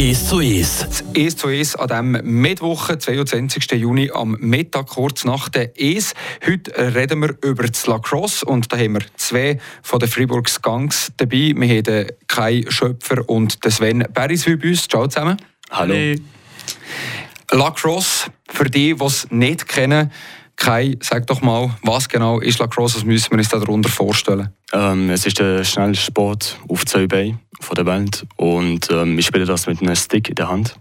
1 zu 1. Das 1 zu 1 an diesem Mittwoch, 22. Juni, am Mittag, kurz nach der ES. Heute reden wir über das Lacrosse und da haben wir zwei von den Fribourgs Gangs dabei. Wir haben Kai Schöpfer und Sven Beriswil bei uns. Ciao zusammen. Hallo. Hey. Lacrosse, für die, die es nicht kennen, Kai, sag doch mal, was genau ist Lacrosse? Was müssen wir uns darunter vorstellen? Ähm, es ist der schnellste Sport auf zwei Beinen der Welt und ähm, wir spielen das mit einem Stick in der Hand.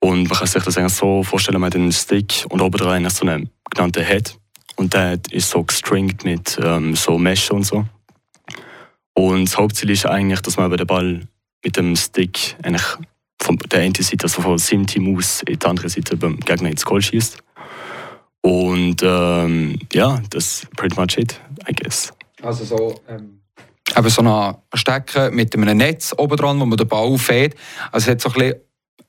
Und man kann sich das eigentlich so vorstellen, man hat einen Stick und oben dran so einen genannten Head. Und der Head ist so gestringt mit ähm, so Mesh und so. Und das Hauptziel ist eigentlich, dass man den Ball mit dem Stick eigentlich von der einen Seite, also von seinem Team aus, in die andere Seite beim Gegner ins Goal schießt. Und ähm, ja, das ist pretty much it, I guess. Also so, ähm, eben so ein Stecken mit einem Netz oben dran, wo man den Ball fährt. Also es hat so ein bisschen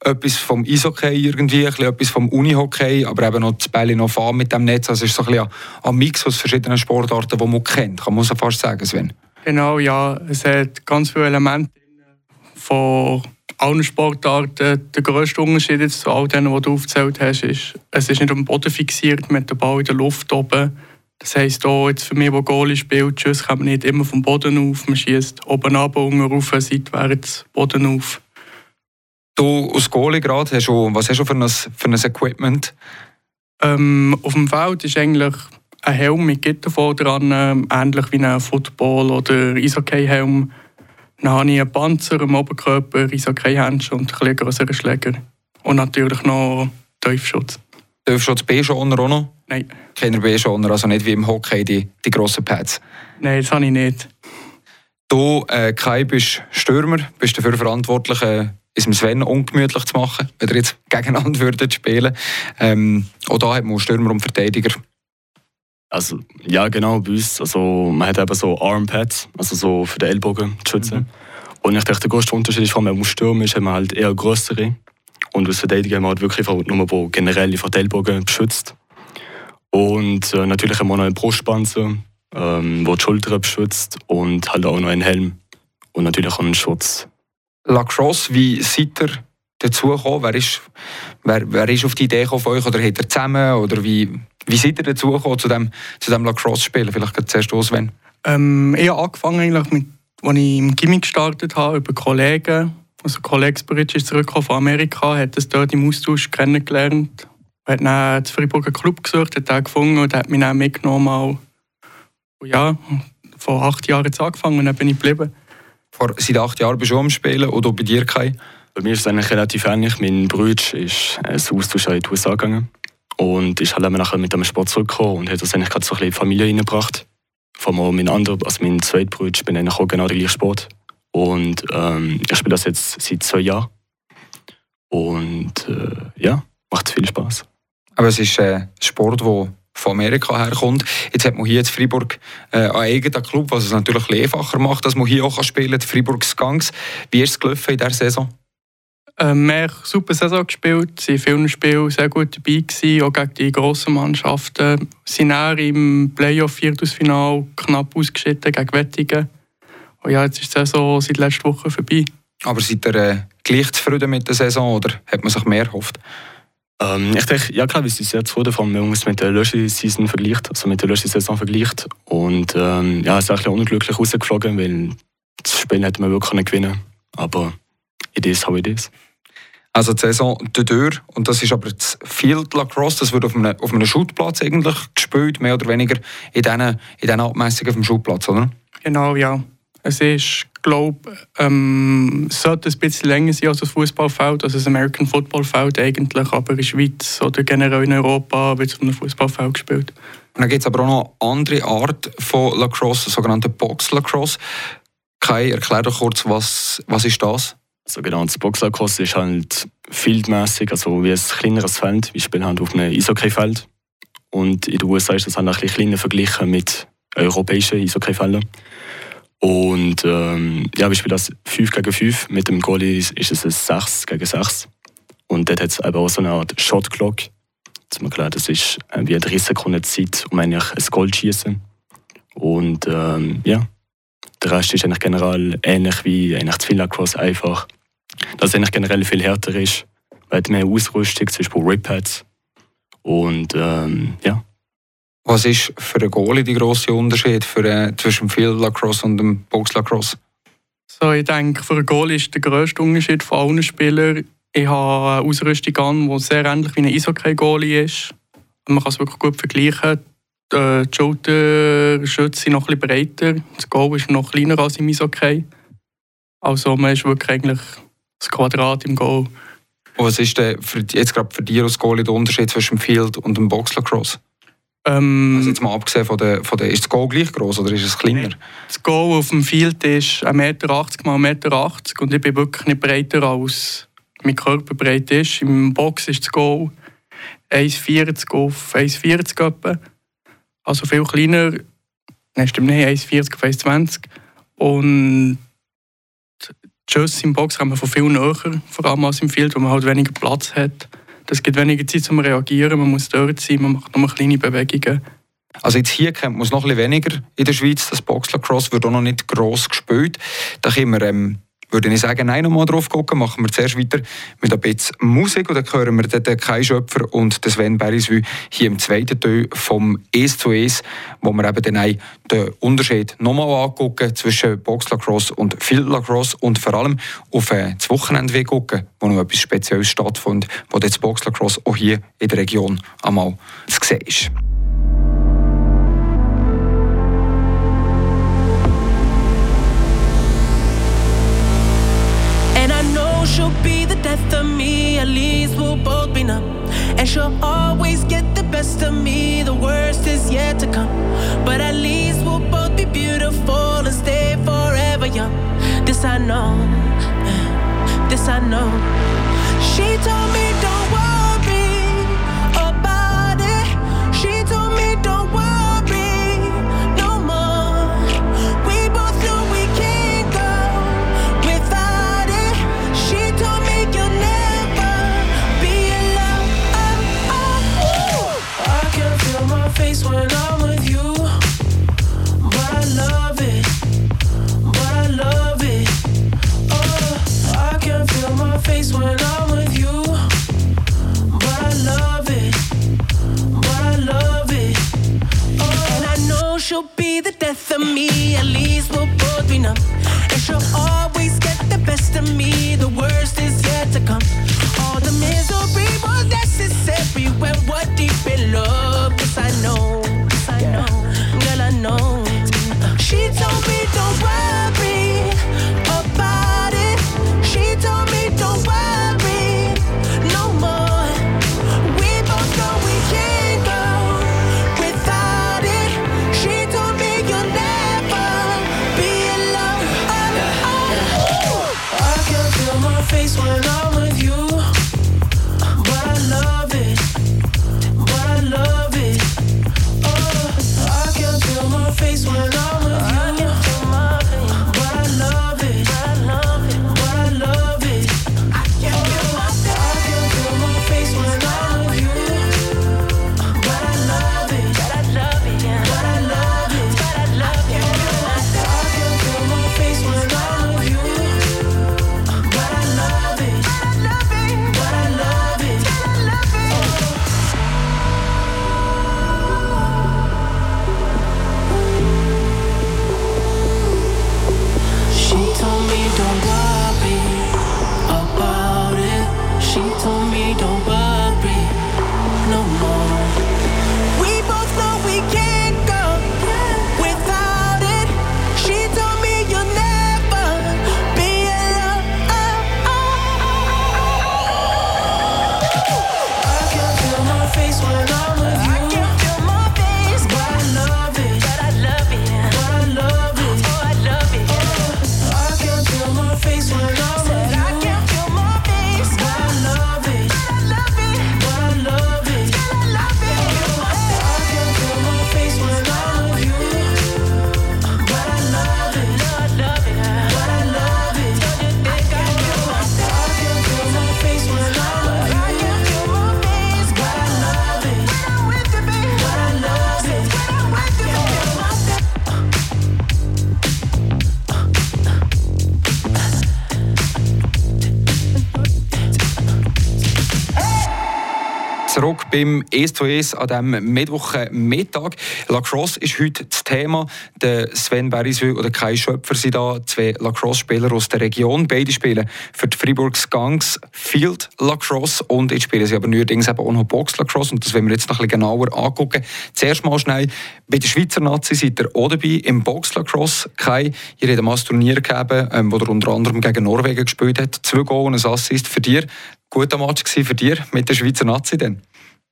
etwas vom Eishockey irgendwie, ein bisschen etwas vom Unihockey, aber eben noch das Bälle noch fahren mit dem Netz. Also es ist so ein, bisschen ein Mix aus verschiedenen Sportarten, die man kennt, kann man so fast sagen, Sven. Genau, ja. Es hat ganz viele Elemente von allen Sportarten der grösste Unterschied jetzt zu all denen, die du aufgezählt hast, ist, es ist nicht am Boden fixiert, mit dem Ball in der Luft oben. Das heisst, auch jetzt für mich, der Goalie spielt, Schuss kommt nicht immer vom Boden auf. Man schießt oben ab, unten rauf, seitwärts, Boden auf. Du als Goalie gerade, hast du, was hast du für ein, für ein Equipment? Ähm, auf dem Feld ist eigentlich ein Helm mit Gitter vor dran, ähm, ähnlich wie ein Football- oder Eishockey-Helm dann habe ich einen Panzer am Oberkörper, Eishockey-Handschuhe und ein größeren Schläger. Und natürlich noch Tiefschutz. Tiefschutz B-Schoner auch noch? Nein. Keine B-Schoner, also nicht wie im Hockey die, die grossen Pads? Nein, das habe ich nicht. Du, äh, Kai, bist Stürmer, bist dafür verantwortlich, äh, es Sven ungemütlich zu machen, wenn ihr jetzt gegeneinander würdet spielen. Ähm, auch da hat man Stürmer und Verteidiger also, ja, genau, bei uns. Also, man hat eben so Armpads, also so für den Ellbogen zu schützen. Mhm. Und ich denke, der größte Unterschied ist, wenn man stürmen ist, haben wir halt eher größere. Und als Verteidiger haben wir halt wirklich nur die generell die Ellbogen beschützt. Und äh, natürlich haben wir noch einen Brustpanzer, ähm, der die Schulter beschützt und halt auch noch einen Helm. Und natürlich auch einen Schutz. Lacrosse, wie seid ihr dazu gekommen? Wer ist, wer, wer ist auf die Idee gekommen von euch? Oder habt ihr zusammen? Oder wie, wie seid ihr dazu gekommen, zu dem, zu dem Lacrosse-Spielen? Vielleicht zuerst du, Sven. Ähm, ich habe angefangen, eigentlich mit, als ich im Gimmick gestartet habe, über Kollegen. Also Kollege Spiritsch ist zurückgekommen von Amerika, hat das dort im Austausch kennengelernt. Er hat dann den Freiburger Club gesucht, hat den gefunden und hat mich dann mitgenommen. Mal, ja, vor acht Jahren jetzt angefangen und dann bin ich geblieben. Vor, seit acht Jahren bist du am Spielen oder bei dir, Kai? Bei mir ist es eigentlich relativ ähnlich. Mein Bruder ist ein Austausch in die USA gegangen und ist halt nachher mit dem Sport zurückgekommen und hat das eigentlich gerade so ein bisschen in die Familie reingebracht. Vor allem mein anderer, also mein zweiter Bruder, bin eigentlich auch genau der gleiche Sport. Und ähm, ich spiele das jetzt seit zwei Jahren. Und äh, ja, macht viel Spaß. Aber es ist ein Sport, der von Amerika herkommt. Jetzt hat man hier in Freiburg äh, einen eigenen Club, was es natürlich einfacher macht, dass man hier auch spielen kann, Freiburgs Gangs. Wie ist es gelaufen in dieser Saison? Ähm, wir haben super Saison gespielt, sind in vielen Spielen sehr gut dabei gewesen, auch gegen die grossen Mannschaften. Wir sind dann im Playoff-Viertelfinal knapp ausgeschieden gegen Wettingen. Und ja, jetzt ist die Saison seit letzter Woche vorbei. Aber seid ihr äh, gleich zufrieden mit der Saison oder hat man sich mehr erhofft? Ähm, ich denke, ja klar, wir sind sehr zufrieden, wenn man es mit der Löschi-Season vergleicht, also mit der Löschi-Saison vergleicht. Und ähm, ja, es ist ein bisschen unglücklich rausgeflogen, weil das Spiel hätte man wirklich gewinnen können. Aber it is how it is. Also die Saison durch und das ist aber das Field Lacrosse, das wird auf einem, auf einem Schutplatz eigentlich gespielt, mehr oder weniger in diesen, in diesen Abmessungen vom Schutplatz, oder? Genau, ja. Es ist, glaube ähm, sollte ein bisschen länger sein als das Fußballfeld, also das American Football Feld eigentlich, aber in der Schweiz oder generell in Europa wird es auf einem Fußballfeld gespielt. Und dann gibt es aber auch noch andere Art von Lacrosse, sogenannte Box Lacrosse. Kai, erklär doch kurz, was, was ist das? Das Boxlacrosse ist halt fieldmäßig, also wie ein kleineres Feld. Wir spielen halt auf einem Eishockeyfeld. Und in den USA ist das halt ein bisschen kleiner verglichen mit europäischen Eishockeyfeldern. Und ähm, ja, wir spielen das 5 gegen 5. Mit dem Goalie ist es ein 6 gegen 6. Und dort hat es eben auch so eine Art Shot Clock. Ist klar, das ist wie 30 Sekunden Zeit, um eigentlich ein Goal zu schießen. Und ähm, ja, der Rest ist eigentlich generell ähnlich wie eigentlich das Cross einfach. dass es eigentlich generell viel härter ist. Man hat mehr Ausrüstung, zum Beispiel Rip-Pads. Und ähm, ja. Was ist für einen Goalie der grosse Unterschied für, äh, zwischen dem Field Lacrosse und dem Box Lacrosse? So, ich denke, für einen Goalie ist der grösste Unterschied von allen Spielern, ich habe eine Ausrüstung an, die sehr ähnlich wie ein Eishockey-Goalie ist. Man kann es wirklich gut vergleichen. Die Schulterschütze sind noch ein bisschen breiter, das Goal ist noch kleiner als im Eishockey. Also man ist wirklich eigentlich das Quadrat im Goal. Was ist denn für, jetzt gerade für dich als Goalie der Unterschied zwischen dem Field und dem Box Lacrosse? Ähm, also jetzt mal abgesehen von der, von der, ist das Goal gleich groß oder ist es kleiner? Das Goal auf dem Field ist 1,80 Meter x 1,80 Meter und ich bin wirklich nicht breiter als mein Körper breit ist. Im Box ist das Goal 1,40 auf 1,40 etwa. Also viel kleiner. Nein, stimmt nicht, 1,40 auf 1,20. Und die Schüsse im Box kommen von viel näher, vor allem als im Field, wo man halt weniger Platz hat. Das gibt weniger Zeit zum Reagieren, man muss dort sein, man macht nur kleine Bewegungen. Also jetzt hier kennt man es noch ein bisschen weniger in der Schweiz. Das Boxlacrosse wird auch noch nicht gross gespielt. Da können wir ähm, würde ich sagen, nein, nochmal drauf gucken. Machen wir zuerst weiter mit ein bisschen Musik und dann hören wir den Kai Schöpfer und den Sven Beriswü hier im zweiten Teil vom «Es zu Es», wo wir eben dann den Unterschied nochmal angucken zwischen Boxlacrosse und Field Lacrosse und vor allem auf äh, das Wochenende gucken, wo noch etwas Spezielles stattfindet, wo das Boxlacrosse auch hier in der Region einmal zu sehen ist. She'll always get the best of me, the worst is yet to come. But at least we'll both be beautiful and stay forever young. This I know, this I know. She told me beim 1 zu 1 an diesem Mittwochmittag. Lacrosse ist heute das Thema. Der Sven Beriswil oder Kai Schöpfer sind da, zwei Lacrosse-Spieler aus der Region. Beide spielen für die Fribourgs Gangs Field Lacrosse und jetzt spielen sie aber neuerdings eben auch noch Box Lacrosse und das wollen wir jetzt noch ein bisschen genauer angucken. Zuerst mal schnell, bei der Schweizer Nazi seid ihr auch dabei im Box Lacrosse. Kai, ihr habt ein Turnier gegeben, ähm, wo ihr unter anderem gegen Norwegen gespielt habt. Zwei Goal und ein Assist für dich guter Match für dich mit der Schweizer Nazi denn?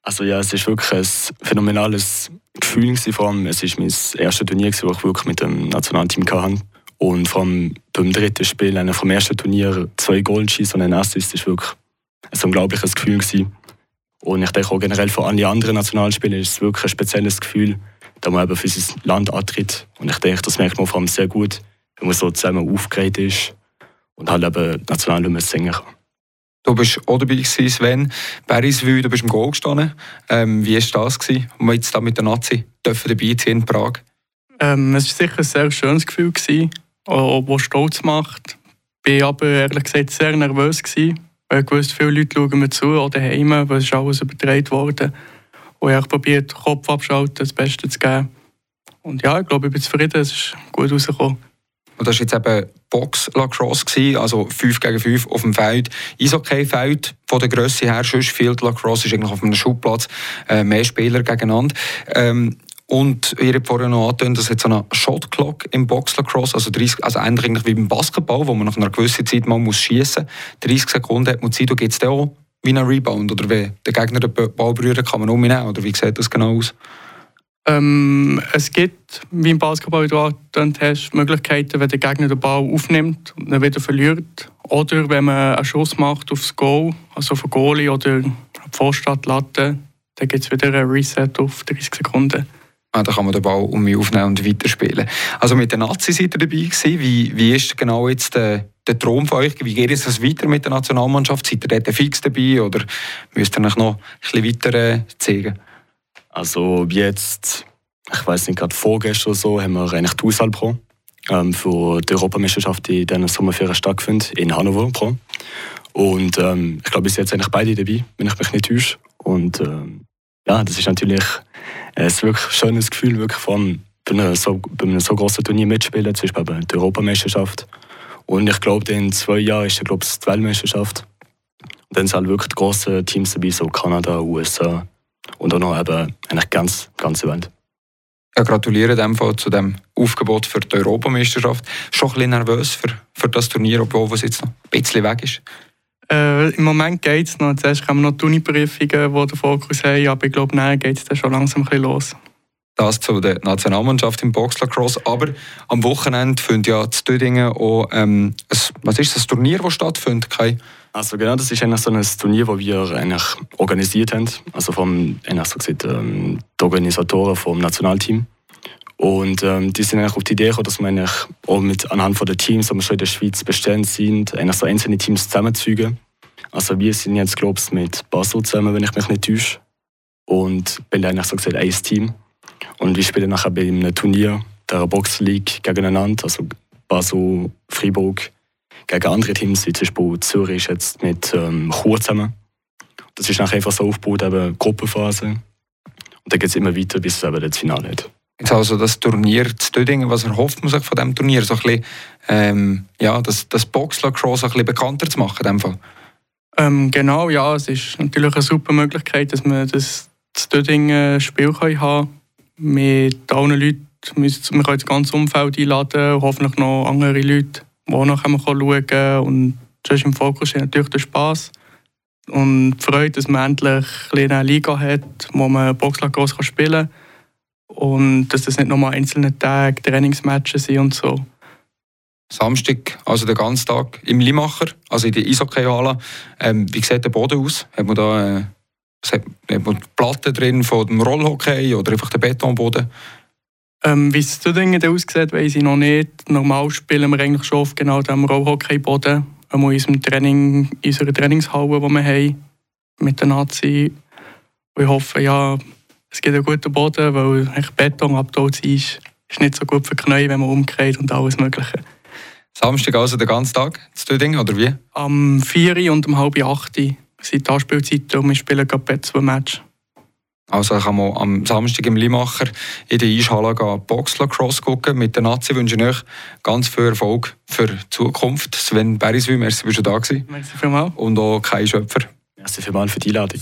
Also ja, es ist wirklich ein phänomenales Gefühl vor allem. Es ist mein erstes Turnier, wo ich wirklich mit dem Nationalteam hatte. Und vor allem beim dritten Spiel, einem vom ersten Turnier, zwei Goal schießen und ein Assist, ist wirklich ein unglaubliches Gefühl gewesen. Und ich denke auch generell für alle anderen Nationalspiele ist es wirklich ein spezielles Gefühl, da man eben für sein Land antritt. Und ich denke, das merkt man vor allem sehr gut, wenn man so zusammen aufgeregt ist und halt eben national singen kann. Du bist auch dabei gewesen, Sven. Beriswil, du bist im Goal gestanden. Ähm, wie war das, gewesen, um jetzt da mit der Nazi dürfen dabei sein in Prag? Ähm, es war sicher ein sehr schönes Gefühl, gewesen, das stolz macht. Ich war aber ehrlich gesagt sehr nervös. Gewesen, weil ich wusste, viele Leute schauen mir zu oder heim, weil es ist alles übertragen worden. Und ich habe den Kopf abzuschalten, das Beste zu geben. Und ja, ich glaube, ich bin zufrieden, es ist gut rausgekommen. Und das war jetzt eben Box Lacrosse, also 5 gegen 5 auf dem Feld. Eishockey-Feld von der Größe her, sonst Field Lacrosse ist eigentlich auf einem Schubplatz äh, mehr Spieler gegeneinander. Ähm, und ihr habt vorhin noch angetönt, jetzt so eine Shot Clock im Box Lacrosse, also 30, also ähnlich wie beim Basketball, wo man nach einer gewissen Zeit mal muss schießen muss. 30 Sekunden hat man Zeit, da gibt es auch wie ein Rebound oder wie der Gegner den Ball berühren kann man umnehmen oder wie sieht das genau aus? Ähm, es gibt, wie im Basketball, wie du angetönt hast, Möglichkeiten, wenn der Gegner den Ball aufnimmt und dann wieder verliert. Oder wenn man einen Schuss macht aufs Goal, also von Goalie oder Vorstadt Latte, dann gibt es wieder ein Reset auf 30 Sekunden. Ah, dann kann man den Ball um mich aufnehmen und weiterspielen. Also mit den Nazis seid ihr dabei. Wie, wie ist genau jetzt der, der Traum von euch? Wie geht es weiter mit der Nationalmannschaft? Seid ihr dort fix dabei oder müsst ihr euch noch ein bisschen weiter äh, zeigen? Also jetzt, ich weiß nicht, gerade vorgestern oder so, haben wir eigentlich die Auswahl bekommen ähm, für die Europameisterschaft, die in diesen Sommerferien stattfindet, in Hannover pro. Und ähm, ich glaube, bis jetzt eigentlich beide dabei, wenn ich mich nicht täusche. Und ähm, ja, das ist natürlich ein wirklich schönes Gefühl, wirklich von bei einem so, bei einem so großen Turnier mitspielen, zum Beispiel bei der Europameisterschaft. Und ich glaube, in zwei Jahren ist glaube ich, die Weltmeisterschaft. Und dann sind halt wirklich die grossen Teams dabei, so Kanada, USA, und auch noch eben eigentlich ganz ganze Welt. Ja, gratuliere dem Fall zu dem Aufgebot für die Europameisterschaft. Schon ein bisschen nervös für, für das Turnier, obwohl es jetzt noch ein bisschen weg ist. Äh, Im Moment geht es noch. Zuerst haben wir noch die Uni-Prüfungen, die den Fokus haben, aber ich glaube, dann geht es dann schon langsam ein bisschen los. Das zu der Nationalmannschaft im Boxlacrosse. Aber am Wochenende findet ja zu Dödingen auch ähm, ein, was ist das Turnier, das stattfindet, Kai? Also genau, das ist eigentlich so ein Turnier, das wir eigentlich organisiert haben. Also vom, so gesagt, ähm, die Organisatoren vom Nationalteam. Und ähm, die sind eigentlich auf die Idee gekommen, dass man eigentlich auch mit, anhand von den Teams, die wir schon in der Schweiz bestehen sind, eigentlich so einzelne Teams zusammenzufügen. Also wir sind jetzt, glaube ich, mit Basel zusammen, wenn ich mich nicht täusche. Und bin eigentlich so gesagt ein Team. Und wir spielen nachher bei einem Turnier, der Box League, gegeneinander. Also Basel, Freiburg, gegen andere Teams, wie zum Beispiel Zürich jetzt mit ähm, Chur zusammen. Das ist nachher einfach so aufgebaut, eben Gruppenphase. Und dann geht es immer weiter, bis es eben das Finale hat. Jetzt also das Turnier zu Dödingen, was erhofft man sich von diesem Turnier? So ein bisschen, ähm, ja, das, das Boxlacrosse ein bisschen bekannter zu machen? In Fall. Ähm, genau, ja, es ist natürlich eine super Möglichkeit, dass man das zu Dödingen Spiel haben kann. Mit allen Leuten, wir können das ganze Umfeld einladen und hoffentlich noch andere Leute wo noch schauen kann. Und sonst im Fokus steht natürlich der Spass. Und die Freude, dass man endlich eine Liga hat, wo man Boxlacrosse spielen kann. Und dass das nicht nur einzelne Tage Trainingsmatches sind und so. Samstag, also den ganzen Tag im Limacher, also in der Eishockeyhalle. Ähm, wie sieht der Boden aus? Hat man da äh, hat man Platten drin von dem Rollhockey oder einfach den Betonboden? Ähm, wie es zu Dingen aussieht, weiß ich noch nicht. Normal spielen wir eigentlich schon auf genau dem Rollhockey-Boden. In unserem Training, in unserer Trainingshalle, die wir haben, mit den Nazi. Und ich hoffe, ja, es gibt einen guten Boden, weil Beton abgebaut ist, ist nicht so gut für die Knie, wenn man umkehrt und alles Mögliche. Samstag also den ganzen Tag zu Dödingen, oder wie? Am 4 und um halb 8 sind die Anspielzeiten und wir spielen gerade zwei Matches. Also kann man am Samstag im Limacher in der Eishalle Boxlacrosse gucken. Mit der Nazi wünsche ich euch ganz viel Erfolg für die Zukunft. Sven Beriswil, merci, bist du da gewesen. Merci vielmals. Und auch Kai Schöpfer. Merci vielmals für die Einladung.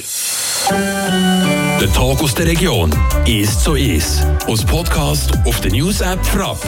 Der Tag aus der Region ist so ist. Aus Podcast auf der News App Frapp.